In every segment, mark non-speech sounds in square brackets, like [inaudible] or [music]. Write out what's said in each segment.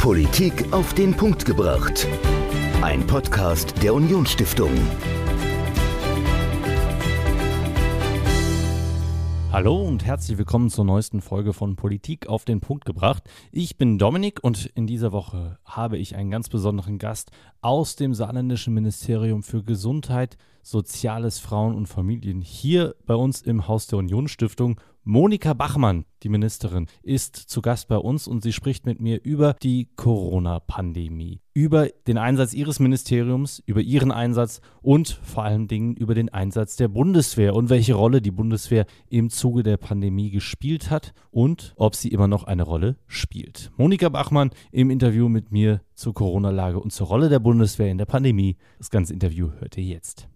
Politik auf den Punkt gebracht. Ein Podcast der Unionsstiftung. Hallo und herzlich willkommen zur neuesten Folge von Politik auf den Punkt gebracht. Ich bin Dominik und in dieser Woche habe ich einen ganz besonderen Gast aus dem saarländischen Ministerium für Gesundheit, Soziales, Frauen und Familien hier bei uns im Haus der Unionsstiftung. Monika Bachmann, die Ministerin, ist zu Gast bei uns und sie spricht mit mir über die Corona-Pandemie, über den Einsatz ihres Ministeriums, über ihren Einsatz und vor allen Dingen über den Einsatz der Bundeswehr und welche Rolle die Bundeswehr im Zuge der Pandemie gespielt hat und ob sie immer noch eine Rolle spielt. Monika Bachmann im Interview mit mir zur Corona-Lage und zur Rolle der Bundeswehr in der Pandemie. Das ganze Interview hört ihr jetzt.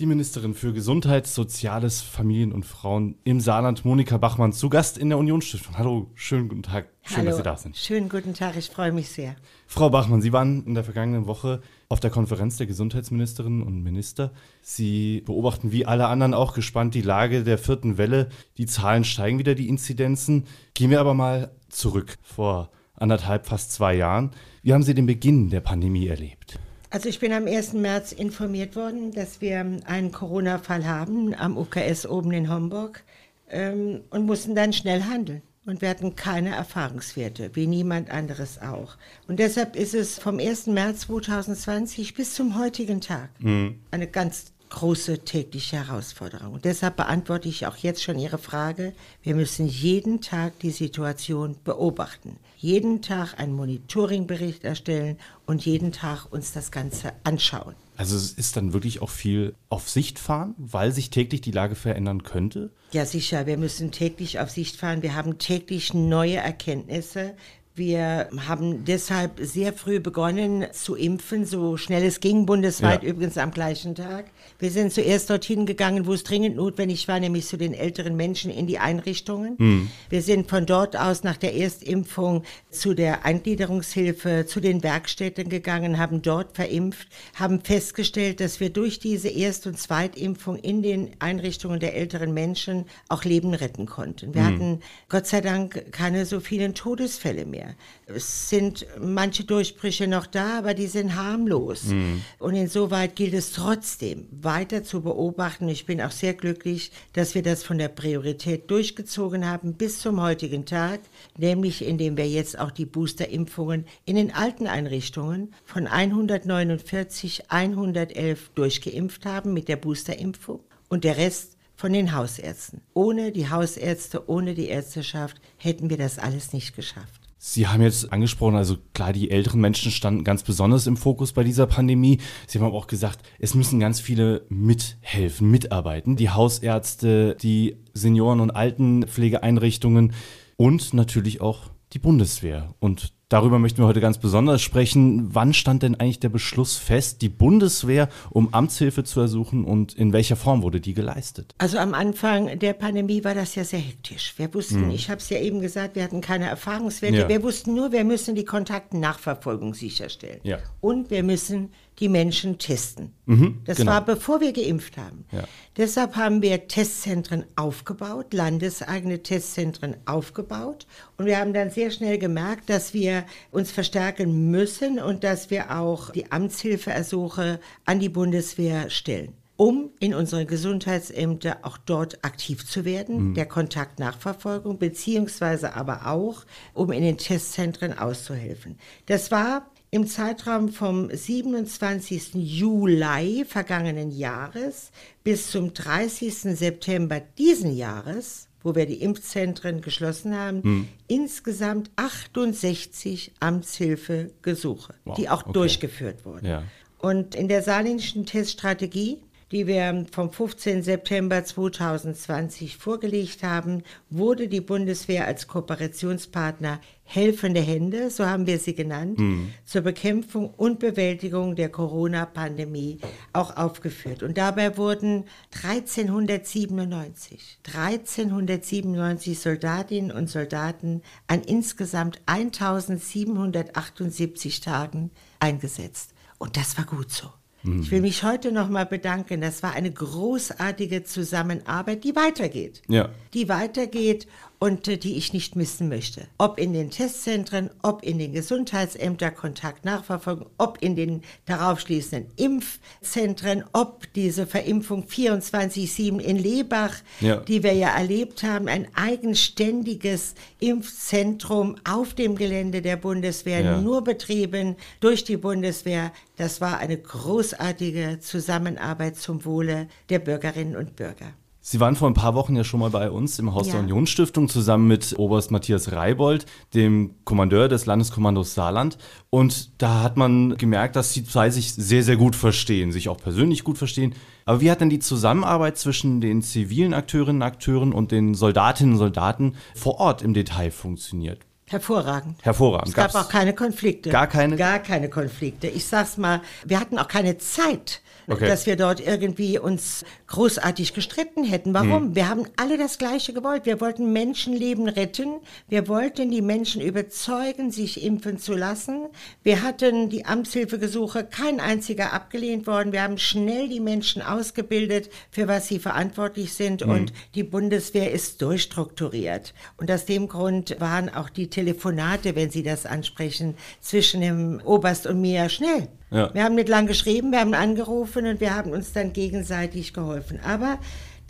Die Ministerin für Gesundheit, Soziales, Familien und Frauen im Saarland, Monika Bachmann, zu Gast in der Unionsstiftung. Hallo, schönen guten Tag. Schön, Hallo, dass Sie da sind. Schönen guten Tag, ich freue mich sehr. Frau Bachmann, Sie waren in der vergangenen Woche auf der Konferenz der Gesundheitsministerinnen und Minister. Sie beobachten wie alle anderen auch gespannt die Lage der vierten Welle. Die Zahlen steigen wieder, die Inzidenzen. Gehen wir aber mal zurück vor anderthalb, fast zwei Jahren. Wie haben Sie den Beginn der Pandemie erlebt? Also ich bin am 1. März informiert worden, dass wir einen Corona-Fall haben am UKS oben in Homburg ähm, und mussten dann schnell handeln. Und wir hatten keine Erfahrungswerte, wie niemand anderes auch. Und deshalb ist es vom 1. März 2020 bis zum heutigen Tag mhm. eine ganz große tägliche Herausforderung. Und deshalb beantworte ich auch jetzt schon Ihre Frage. Wir müssen jeden Tag die Situation beobachten, jeden Tag einen Monitoringbericht erstellen und jeden Tag uns das Ganze anschauen. Also es ist dann wirklich auch viel auf Sicht fahren, weil sich täglich die Lage verändern könnte? Ja, sicher. Wir müssen täglich auf Sicht fahren. Wir haben täglich neue Erkenntnisse. Wir haben deshalb sehr früh begonnen zu impfen, so schnell es ging, bundesweit ja. übrigens am gleichen Tag. Wir sind zuerst dorthin gegangen, wo es dringend notwendig war, nämlich zu den älteren Menschen in die Einrichtungen. Mhm. Wir sind von dort aus nach der Erstimpfung zu der Eingliederungshilfe, zu den Werkstätten gegangen, haben dort verimpft, haben festgestellt, dass wir durch diese Erst- und Zweitimpfung in den Einrichtungen der älteren Menschen auch Leben retten konnten. Wir mhm. hatten Gott sei Dank keine so vielen Todesfälle mehr. Es sind manche Durchbrüche noch da, aber die sind harmlos. Mhm. Und insoweit gilt es trotzdem, weiter zu beobachten. Ich bin auch sehr glücklich, dass wir das von der Priorität durchgezogen haben bis zum heutigen Tag, nämlich indem wir jetzt auch die Boosterimpfungen in den alten Einrichtungen von 149 111 durchgeimpft haben mit der Boosterimpfung und der Rest von den Hausärzten. Ohne die Hausärzte, ohne die Ärzteschaft hätten wir das alles nicht geschafft. Sie haben jetzt angesprochen, also klar, die älteren Menschen standen ganz besonders im Fokus bei dieser Pandemie. Sie haben aber auch gesagt, es müssen ganz viele mithelfen, mitarbeiten. Die Hausärzte, die Senioren- und Altenpflegeeinrichtungen und natürlich auch die Bundeswehr. Und Darüber möchten wir heute ganz besonders sprechen. Wann stand denn eigentlich der Beschluss fest, die Bundeswehr um Amtshilfe zu ersuchen und in welcher Form wurde die geleistet? Also am Anfang der Pandemie war das ja sehr hektisch. Wir wussten, hm. ich habe es ja eben gesagt, wir hatten keine Erfahrungswerte. Ja. Wir wussten nur, wir müssen die Kontaktnachverfolgung sicherstellen. Ja. Und wir müssen die Menschen testen. Mhm, das genau. war bevor wir geimpft haben. Ja. Deshalb haben wir Testzentren aufgebaut, landeseigene Testzentren aufgebaut. Und wir haben dann sehr schnell gemerkt, dass wir uns verstärken müssen und dass wir auch die Amtshilfeersuche an die Bundeswehr stellen um in unsere Gesundheitsämter auch dort aktiv zu werden, mhm. der Kontaktnachverfolgung, beziehungsweise aber auch, um in den Testzentren auszuhelfen. Das war im Zeitraum vom 27. Juli vergangenen Jahres bis zum 30. September diesen Jahres, wo wir die Impfzentren geschlossen haben, hm. insgesamt 68 Amtshilfegesuche, wow, die auch okay. durchgeführt wurden. Ja. Und in der saarländischen Teststrategie die wir vom 15. September 2020 vorgelegt haben, wurde die Bundeswehr als Kooperationspartner helfende Hände, so haben wir sie genannt, mhm. zur Bekämpfung und Bewältigung der Corona-Pandemie auch aufgeführt. Und dabei wurden 1397, 1397 Soldatinnen und Soldaten an insgesamt 1778 Tagen eingesetzt. Und das war gut so. Mhm. Ich will mich heute nochmal bedanken. Das war eine großartige Zusammenarbeit, die weitergeht. Ja. Die weitergeht und äh, die ich nicht missen möchte. Ob in den Testzentren, ob in den Gesundheitsämtern Kontakt nachverfolgen, ob in den darauf schließenden Impfzentren, ob diese Verimpfung 24-7 in Lebach, ja. die wir ja erlebt haben, ein eigenständiges Impfzentrum auf dem Gelände der Bundeswehr, ja. nur betrieben durch die Bundeswehr. Das war eine großartige Zusammenarbeit zum Wohle der Bürgerinnen und Bürger. Sie waren vor ein paar Wochen ja schon mal bei uns im Haus ja. der Unionsstiftung zusammen mit Oberst Matthias Reibold, dem Kommandeur des Landeskommandos Saarland. Und da hat man gemerkt, dass die zwei sich sehr, sehr gut verstehen, sich auch persönlich gut verstehen. Aber wie hat denn die Zusammenarbeit zwischen den zivilen Akteurinnen und Akteuren und den Soldatinnen und Soldaten vor Ort im Detail funktioniert? Hervorragend. Hervorragend. Es gab Gab's auch keine Konflikte. Gar keine? Gar keine Konflikte. Ich sag's mal, wir hatten auch keine Zeit, okay. dass wir dort irgendwie uns großartig gestritten hätten. Warum? Hm. Wir haben alle das Gleiche gewollt. Wir wollten Menschenleben retten. Wir wollten die Menschen überzeugen, sich impfen zu lassen. Wir hatten die Amtshilfegesuche, kein einziger abgelehnt worden. Wir haben schnell die Menschen ausgebildet, für was sie verantwortlich sind. Hm. Und die Bundeswehr ist durchstrukturiert. Und aus dem Grund waren auch die Telefonate, wenn Sie das ansprechen, zwischen dem Oberst und mir schnell. Ja. Wir haben nicht lang geschrieben, wir haben angerufen und wir haben uns dann gegenseitig geholfen. Aber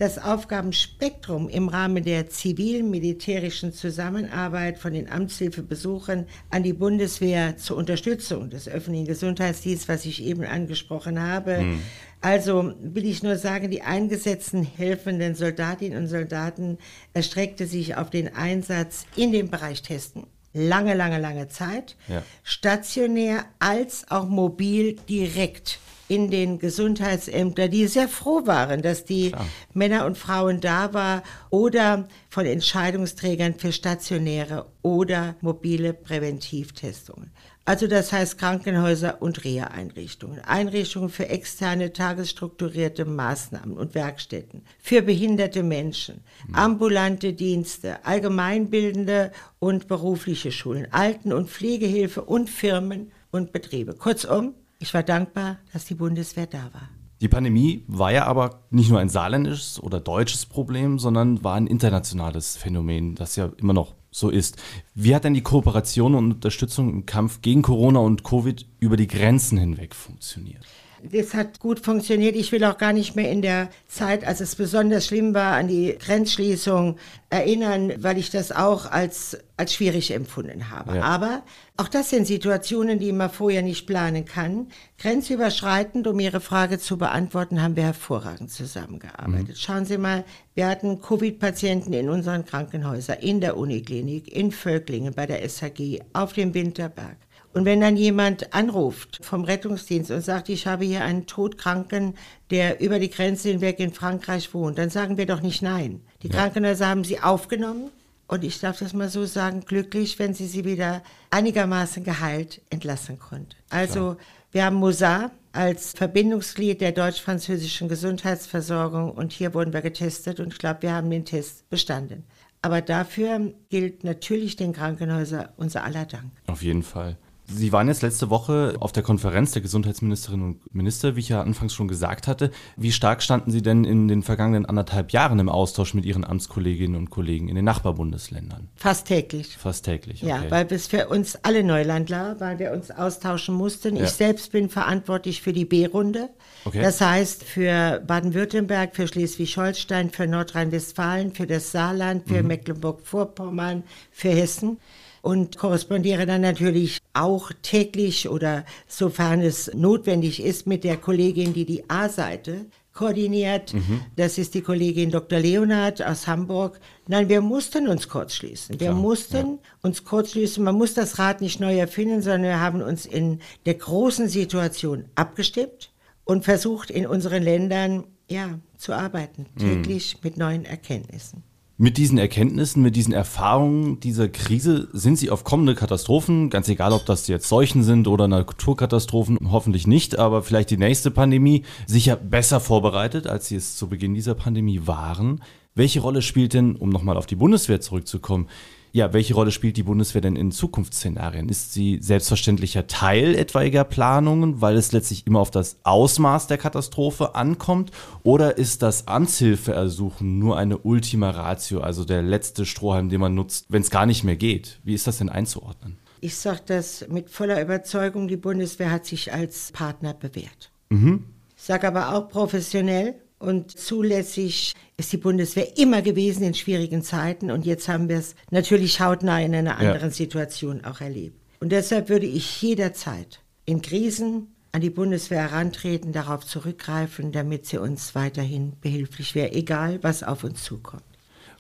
das Aufgabenspektrum im Rahmen der zivil-militärischen Zusammenarbeit von den Amtshilfebesuchern an die Bundeswehr zur Unterstützung des öffentlichen Gesundheitsdienstes, was ich eben angesprochen habe. Hm. Also will ich nur sagen, die eingesetzten helfenden Soldatinnen und Soldaten erstreckte sich auf den Einsatz in dem Bereich Testen lange, lange, lange Zeit, ja. stationär als auch mobil direkt in den Gesundheitsämtern, die sehr froh waren, dass die Klar. Männer und Frauen da waren oder von Entscheidungsträgern für stationäre oder mobile Präventivtestungen. Also das heißt Krankenhäuser und Reha-Einrichtungen, Einrichtungen für externe tagesstrukturierte Maßnahmen und Werkstätten, für behinderte Menschen, mhm. ambulante Dienste, allgemeinbildende und berufliche Schulen, Alten- und Pflegehilfe und Firmen und Betriebe. Kurzum, ich war dankbar, dass die Bundeswehr da war. Die Pandemie war ja aber nicht nur ein saarländisches oder deutsches Problem, sondern war ein internationales Phänomen, das ja immer noch so ist. Wie hat denn die Kooperation und Unterstützung im Kampf gegen Corona und Covid über die Grenzen hinweg funktioniert? Das hat gut funktioniert. Ich will auch gar nicht mehr in der Zeit, als es besonders schlimm war, an die Grenzschließung erinnern, weil ich das auch als, als schwierig empfunden habe. Ja. Aber auch das sind Situationen, die man vorher nicht planen kann. Grenzüberschreitend, um Ihre Frage zu beantworten, haben wir hervorragend zusammengearbeitet. Mhm. Schauen Sie mal, wir hatten Covid-Patienten in unseren Krankenhäusern, in der Uniklinik, in Völklingen, bei der SHG, auf dem Winterberg. Und wenn dann jemand anruft vom Rettungsdienst und sagt, ich habe hier einen Todkranken, der über die Grenze hinweg in Frankreich wohnt, dann sagen wir doch nicht nein. Die ja. Krankenhäuser haben sie aufgenommen und ich darf das mal so sagen, glücklich, wenn sie sie wieder einigermaßen geheilt entlassen konnten. Also wir haben Mosar als Verbindungsglied der deutsch-französischen Gesundheitsversorgung und hier wurden wir getestet und ich glaube, wir haben den Test bestanden. Aber dafür gilt natürlich den Krankenhäusern unser aller Dank. Auf jeden Fall. Sie waren jetzt letzte Woche auf der Konferenz der Gesundheitsministerinnen und Minister, wie ich ja anfangs schon gesagt hatte. Wie stark standen Sie denn in den vergangenen anderthalb Jahren im Austausch mit Ihren Amtskolleginnen und Kollegen in den Nachbarbundesländern? Fast täglich. Fast täglich, okay. Ja, weil es für uns alle Neulandler, weil wir uns austauschen mussten. Ja. Ich selbst bin verantwortlich für die B-Runde. Okay. Das heißt für Baden-Württemberg, für Schleswig-Holstein, für Nordrhein-Westfalen, für das Saarland, für mhm. Mecklenburg-Vorpommern, für Hessen und korrespondiere dann natürlich auch täglich oder sofern es notwendig ist mit der Kollegin, die die A-Seite koordiniert. Mhm. Das ist die Kollegin Dr. Leonard aus Hamburg. Nein, wir mussten uns kurzschließen. Wir mussten ja. uns kurzschließen. Man muss das Rad nicht neu erfinden, sondern wir haben uns in der großen Situation abgestimmt und versucht in unseren Ländern ja zu arbeiten, mhm. täglich mhm. mit neuen Erkenntnissen. Mit diesen Erkenntnissen, mit diesen Erfahrungen dieser Krise sind Sie auf kommende Katastrophen, ganz egal ob das jetzt Seuchen sind oder Naturkatastrophen, hoffentlich nicht, aber vielleicht die nächste Pandemie, sicher besser vorbereitet, als Sie es zu Beginn dieser Pandemie waren. Welche Rolle spielt denn, um nochmal auf die Bundeswehr zurückzukommen, Ja, welche Rolle spielt die Bundeswehr denn in Zukunftsszenarien? Ist sie selbstverständlicher Teil etwaiger Planungen, weil es letztlich immer auf das Ausmaß der Katastrophe ankommt? Oder ist das Amtshilfeersuchen nur eine Ultima Ratio, also der letzte Strohhalm, den man nutzt, wenn es gar nicht mehr geht? Wie ist das denn einzuordnen? Ich sage das mit voller Überzeugung, die Bundeswehr hat sich als Partner bewährt. Mhm. Ich sage aber auch professionell, und zulässig ist die Bundeswehr immer gewesen in schwierigen Zeiten. Und jetzt haben wir es natürlich hautnah in einer anderen ja. Situation auch erlebt. Und deshalb würde ich jederzeit in Krisen an die Bundeswehr herantreten, darauf zurückgreifen, damit sie uns weiterhin behilflich wäre, egal was auf uns zukommt.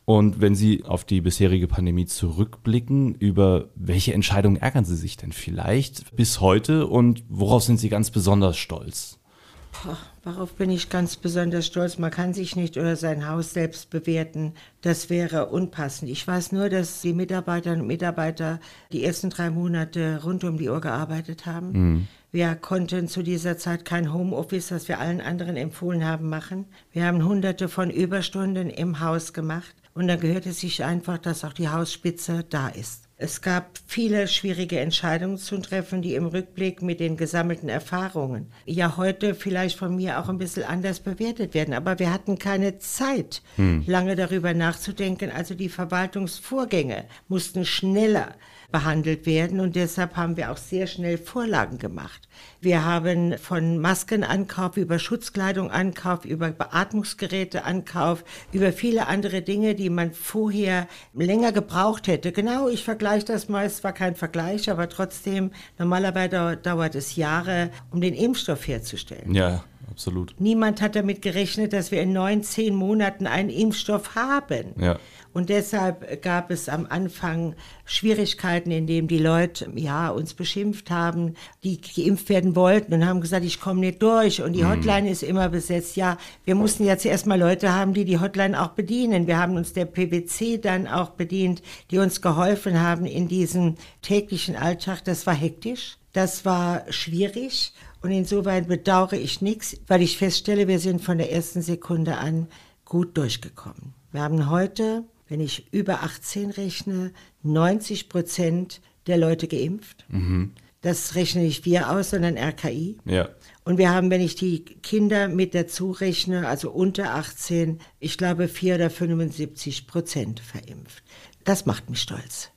Und wenn Sie auf die bisherige Pandemie zurückblicken, über welche Entscheidungen ärgern Sie sich denn vielleicht bis heute und worauf sind Sie ganz besonders stolz? Worauf bin ich ganz besonders stolz? Man kann sich nicht oder sein Haus selbst bewerten. Das wäre unpassend. Ich weiß nur, dass die Mitarbeiterinnen und Mitarbeiter die ersten drei Monate rund um die Uhr gearbeitet haben. Mhm. Wir konnten zu dieser Zeit kein Homeoffice, das wir allen anderen empfohlen haben, machen. Wir haben hunderte von Überstunden im Haus gemacht. Und da gehört es sich einfach, dass auch die Hausspitze da ist. Es gab viele schwierige Entscheidungen zu treffen, die im Rückblick mit den gesammelten Erfahrungen ja heute vielleicht von mir auch ein bisschen anders bewertet werden. Aber wir hatten keine Zeit, hm. lange darüber nachzudenken. Also die Verwaltungsvorgänge mussten schneller behandelt werden und deshalb haben wir auch sehr schnell Vorlagen gemacht. Wir haben von Maskenankauf über Schutzkleidungankauf, über Beatmungsgeräteankauf, über viele andere Dinge, die man vorher länger gebraucht hätte. Genau, ich vergleiche das mal, es war kein Vergleich, aber trotzdem, normalerweise dauert es Jahre, um den Impfstoff herzustellen. Ja absolut. Niemand hat damit gerechnet, dass wir in neun, zehn Monaten einen Impfstoff haben. Ja. Und deshalb gab es am Anfang Schwierigkeiten, indem die Leute ja uns beschimpft haben, die geimpft werden wollten und haben gesagt, ich komme nicht durch und die mhm. Hotline mhm. ist immer besetzt. Ja, wir mussten jetzt erstmal Leute haben, die die Hotline auch bedienen. Wir haben uns der PwC dann auch bedient, die uns geholfen haben in diesem täglichen Alltag. Das war hektisch. Das war schwierig und insoweit bedauere ich nichts, weil ich feststelle, wir sind von der ersten Sekunde an gut durchgekommen. Wir haben heute wenn ich über 18 rechne, 90 Prozent der Leute geimpft. Mhm. Das rechne nicht wir aus, sondern RKI. Ja. Und wir haben, wenn ich die Kinder mit dazu rechne, also unter 18, ich glaube 4 oder 75 Prozent verimpft. Das macht mich stolz.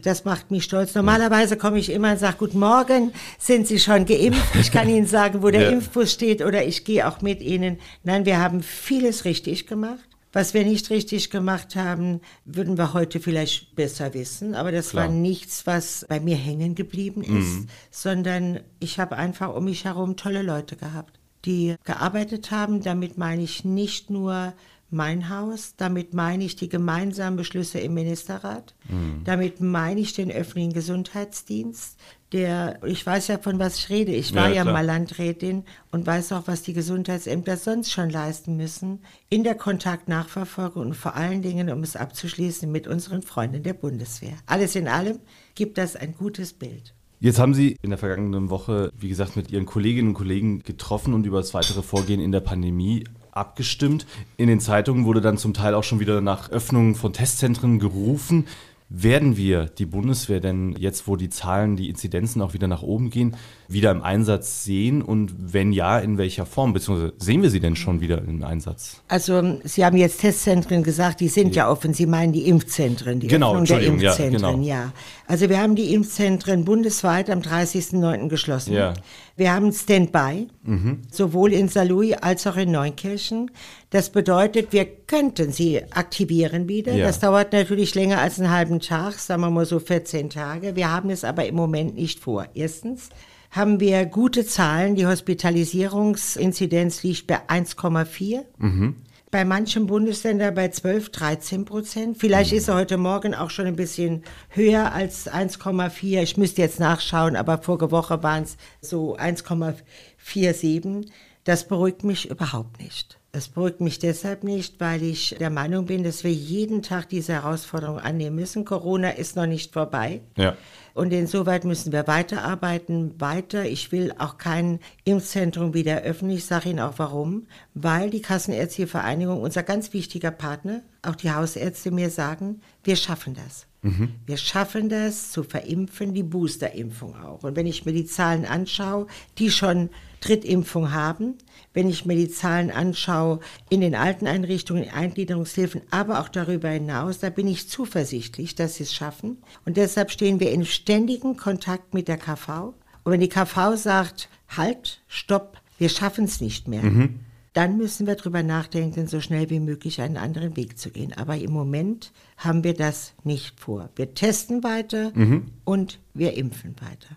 Das macht mich stolz. Normalerweise komme ich immer und sage, guten Morgen, sind Sie schon geimpft? Ich kann Ihnen sagen, wo der ja. Impfbus steht oder ich gehe auch mit Ihnen. Nein, wir haben vieles richtig gemacht. Was wir nicht richtig gemacht haben, würden wir heute vielleicht besser wissen. Aber das Klar. war nichts, was bei mir hängen geblieben ist, mhm. sondern ich habe einfach um mich herum tolle Leute gehabt, die gearbeitet haben. Damit meine ich nicht nur mein Haus, damit meine ich die gemeinsamen Beschlüsse im Ministerrat, mhm. damit meine ich den öffentlichen Gesundheitsdienst, der, ich weiß ja, von was ich rede. Ich war ja, ja mal Landrätin und weiß auch, was die Gesundheitsämter sonst schon leisten müssen in der Kontaktnachverfolgung und vor allen Dingen, um es abzuschließen, mit unseren Freunden der Bundeswehr. Alles in allem gibt das ein gutes Bild. Jetzt haben Sie in der vergangenen Woche, wie gesagt, mit Ihren Kolleginnen und Kollegen getroffen und über das weitere Vorgehen in der Pandemie abgestimmt. In den Zeitungen wurde dann zum Teil auch schon wieder nach Öffnungen von Testzentren gerufen. Werden wir die Bundeswehr denn jetzt, wo die Zahlen, die Inzidenzen auch wieder nach oben gehen, wieder im Einsatz sehen? Und wenn ja, in welcher Form? Beziehungsweise sehen wir sie denn schon wieder im Einsatz? Also Sie haben jetzt Testzentren gesagt, die sind ja, ja offen. Sie meinen die Impfzentren, die genau, Öffnung der Impfzentren, ja, genau. ja. Also wir haben die Impfzentren bundesweit am 30.09. geschlossen. Ja. Wir haben Standby, mhm. sowohl in Saarlouis als auch in Neunkirchen. Das bedeutet, wir könnten sie aktivieren wieder. Ja. Das dauert natürlich länger als einen halben Tag, sagen wir mal so 14 Tage. Wir haben es aber im Moment nicht vor. Erstens haben wir gute Zahlen. Die Hospitalisierungsinzidenz liegt bei 1,4. Mhm bei manchen Bundesländern bei 12, 13 Prozent. Vielleicht mhm. ist er heute Morgen auch schon ein bisschen höher als 1,4. Ich müsste jetzt nachschauen, aber vorige Woche waren es so 1,47. Das beruhigt mich überhaupt nicht. Es beruhigt mich deshalb nicht, weil ich der Meinung bin, dass wir jeden Tag diese Herausforderung annehmen müssen. Corona ist noch nicht vorbei. Ja. Und insoweit müssen wir weiterarbeiten, weiter. Ich will auch kein Impfzentrum wieder öffnen. Ich sage Ihnen auch warum. Weil die Kassenärztliche Vereinigung, unser ganz wichtiger Partner, auch die Hausärzte mir sagen, wir schaffen das. Mhm. Wir schaffen das zu verimpfen, die Boosterimpfung auch. Und wenn ich mir die Zahlen anschaue, die schon Drittimpfung haben, wenn ich mir die Zahlen anschaue in den alten Einrichtungen, in Eingliederungshilfen, aber auch darüber hinaus, da bin ich zuversichtlich, dass sie es schaffen. Und deshalb stehen wir in ständigem Kontakt mit der KV. Und wenn die KV sagt, halt, stopp, wir schaffen es nicht mehr, mhm dann müssen wir darüber nachdenken, so schnell wie möglich einen anderen Weg zu gehen. Aber im Moment haben wir das nicht vor. Wir testen weiter mhm. und wir impfen weiter.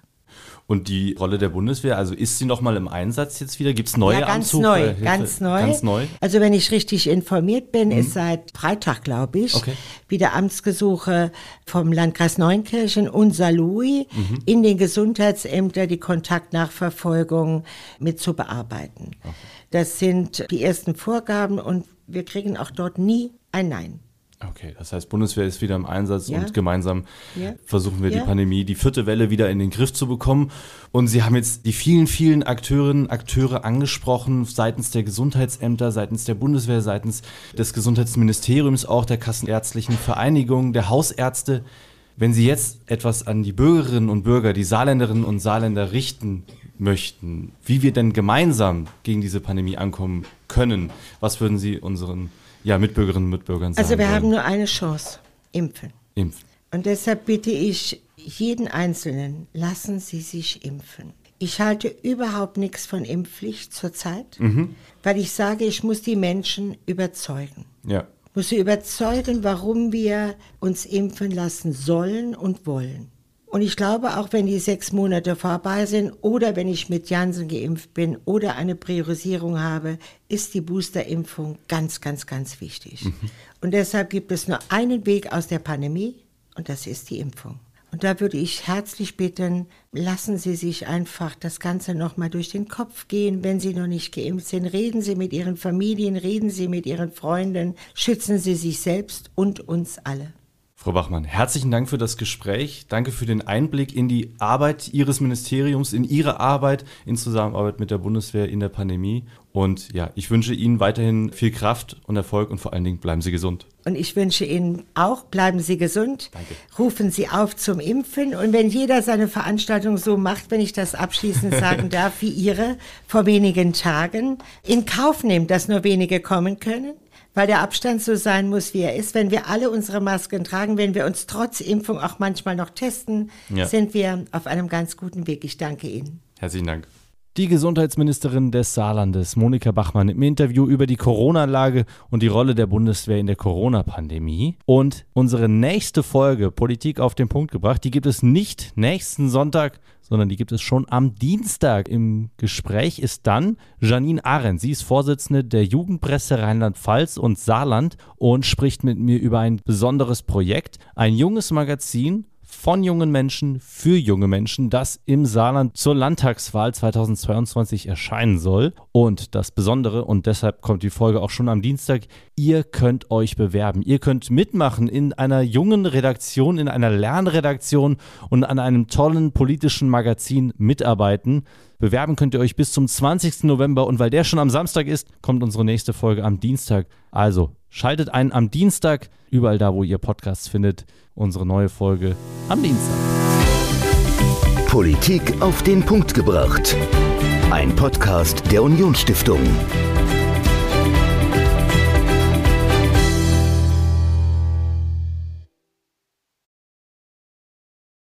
Und die Rolle der Bundeswehr, also ist sie noch mal im Einsatz jetzt wieder? Gibt es neue ja, ganz neu, ganz neu, ganz neu. Also wenn ich richtig informiert bin, mhm. ist seit Freitag, glaube ich, okay. wieder Amtsgesuche vom Landkreis Neunkirchen und Saarlouis mhm. in den Gesundheitsämtern die Kontaktnachverfolgung mit zu bearbeiten. Okay. Das sind die ersten Vorgaben und wir kriegen auch dort nie ein Nein. Okay, das heißt, Bundeswehr ist wieder im Einsatz ja. und gemeinsam ja. versuchen wir ja. die Pandemie, die vierte Welle wieder in den Griff zu bekommen. Und Sie haben jetzt die vielen, vielen Akteurinnen, Akteure angesprochen, seitens der Gesundheitsämter, seitens der Bundeswehr, seitens des Gesundheitsministeriums, auch der Kassenärztlichen Vereinigung, der Hausärzte. Wenn Sie jetzt etwas an die Bürgerinnen und Bürger, die Saarländerinnen und Saarländer richten möchten, wie wir denn gemeinsam gegen diese Pandemie ankommen können, was würden Sie unseren ja, Mitbürgerinnen und Mitbürgern sagen? Also wir wollen? haben nur eine Chance, impfen. Impfen. Und deshalb bitte ich jeden Einzelnen, lassen Sie sich impfen. Ich halte überhaupt nichts von Impfpflicht zurzeit, mhm. weil ich sage, ich muss die Menschen überzeugen. Ja. Ich muss sie überzeugen, warum wir uns impfen lassen sollen und wollen. Und ich glaube, auch wenn die sechs Monate vorbei sind oder wenn ich mit Janssen geimpft bin oder eine Priorisierung habe, ist die Boosterimpfung ganz, ganz, ganz wichtig. Mhm. Und deshalb gibt es nur einen Weg aus der Pandemie und das ist die Impfung. Und da würde ich herzlich bitten, lassen Sie sich einfach das Ganze nochmal durch den Kopf gehen, wenn Sie noch nicht geimpft sind. Reden Sie mit Ihren Familien, reden Sie mit Ihren Freunden, schützen Sie sich selbst und uns alle. Frau Bachmann, herzlichen Dank für das Gespräch. Danke für den Einblick in die Arbeit Ihres Ministeriums, in Ihre Arbeit in Zusammenarbeit mit der Bundeswehr in der Pandemie. Und ja, ich wünsche Ihnen weiterhin viel Kraft und Erfolg und vor allen Dingen bleiben Sie gesund. Und ich wünsche Ihnen auch, bleiben Sie gesund. Danke. Rufen Sie auf zum Impfen. Und wenn jeder seine Veranstaltung so macht, wenn ich das abschließend [laughs] sagen darf, wie Ihre vor wenigen Tagen, in Kauf nimmt, dass nur wenige kommen können, weil der Abstand so sein muss, wie er ist. Wenn wir alle unsere Masken tragen, wenn wir uns trotz Impfung auch manchmal noch testen, ja. sind wir auf einem ganz guten Weg. Ich danke Ihnen. Herzlichen Dank. Die Gesundheitsministerin des Saarlandes, Monika Bachmann, im Interview über die Corona-Lage und die Rolle der Bundeswehr in der Corona-Pandemie. Und unsere nächste Folge Politik auf den Punkt gebracht, die gibt es nicht nächsten Sonntag, sondern die gibt es schon am Dienstag. Im Gespräch ist dann Janine Arendt. Sie ist Vorsitzende der Jugendpresse Rheinland-Pfalz und Saarland und spricht mit mir über ein besonderes Projekt, ein junges Magazin von jungen Menschen für junge Menschen, das im Saarland zur Landtagswahl 2022 erscheinen soll. Und das Besondere, und deshalb kommt die Folge auch schon am Dienstag, ihr könnt euch bewerben. Ihr könnt mitmachen in einer jungen Redaktion, in einer Lernredaktion und an einem tollen politischen Magazin mitarbeiten. Bewerben könnt ihr euch bis zum 20. November und weil der schon am Samstag ist, kommt unsere nächste Folge am Dienstag. Also schaltet ein am Dienstag, überall da, wo ihr Podcasts findet, unsere neue Folge am Dienstag. Politik auf den Punkt gebracht. Ein Podcast der Unionsstiftung.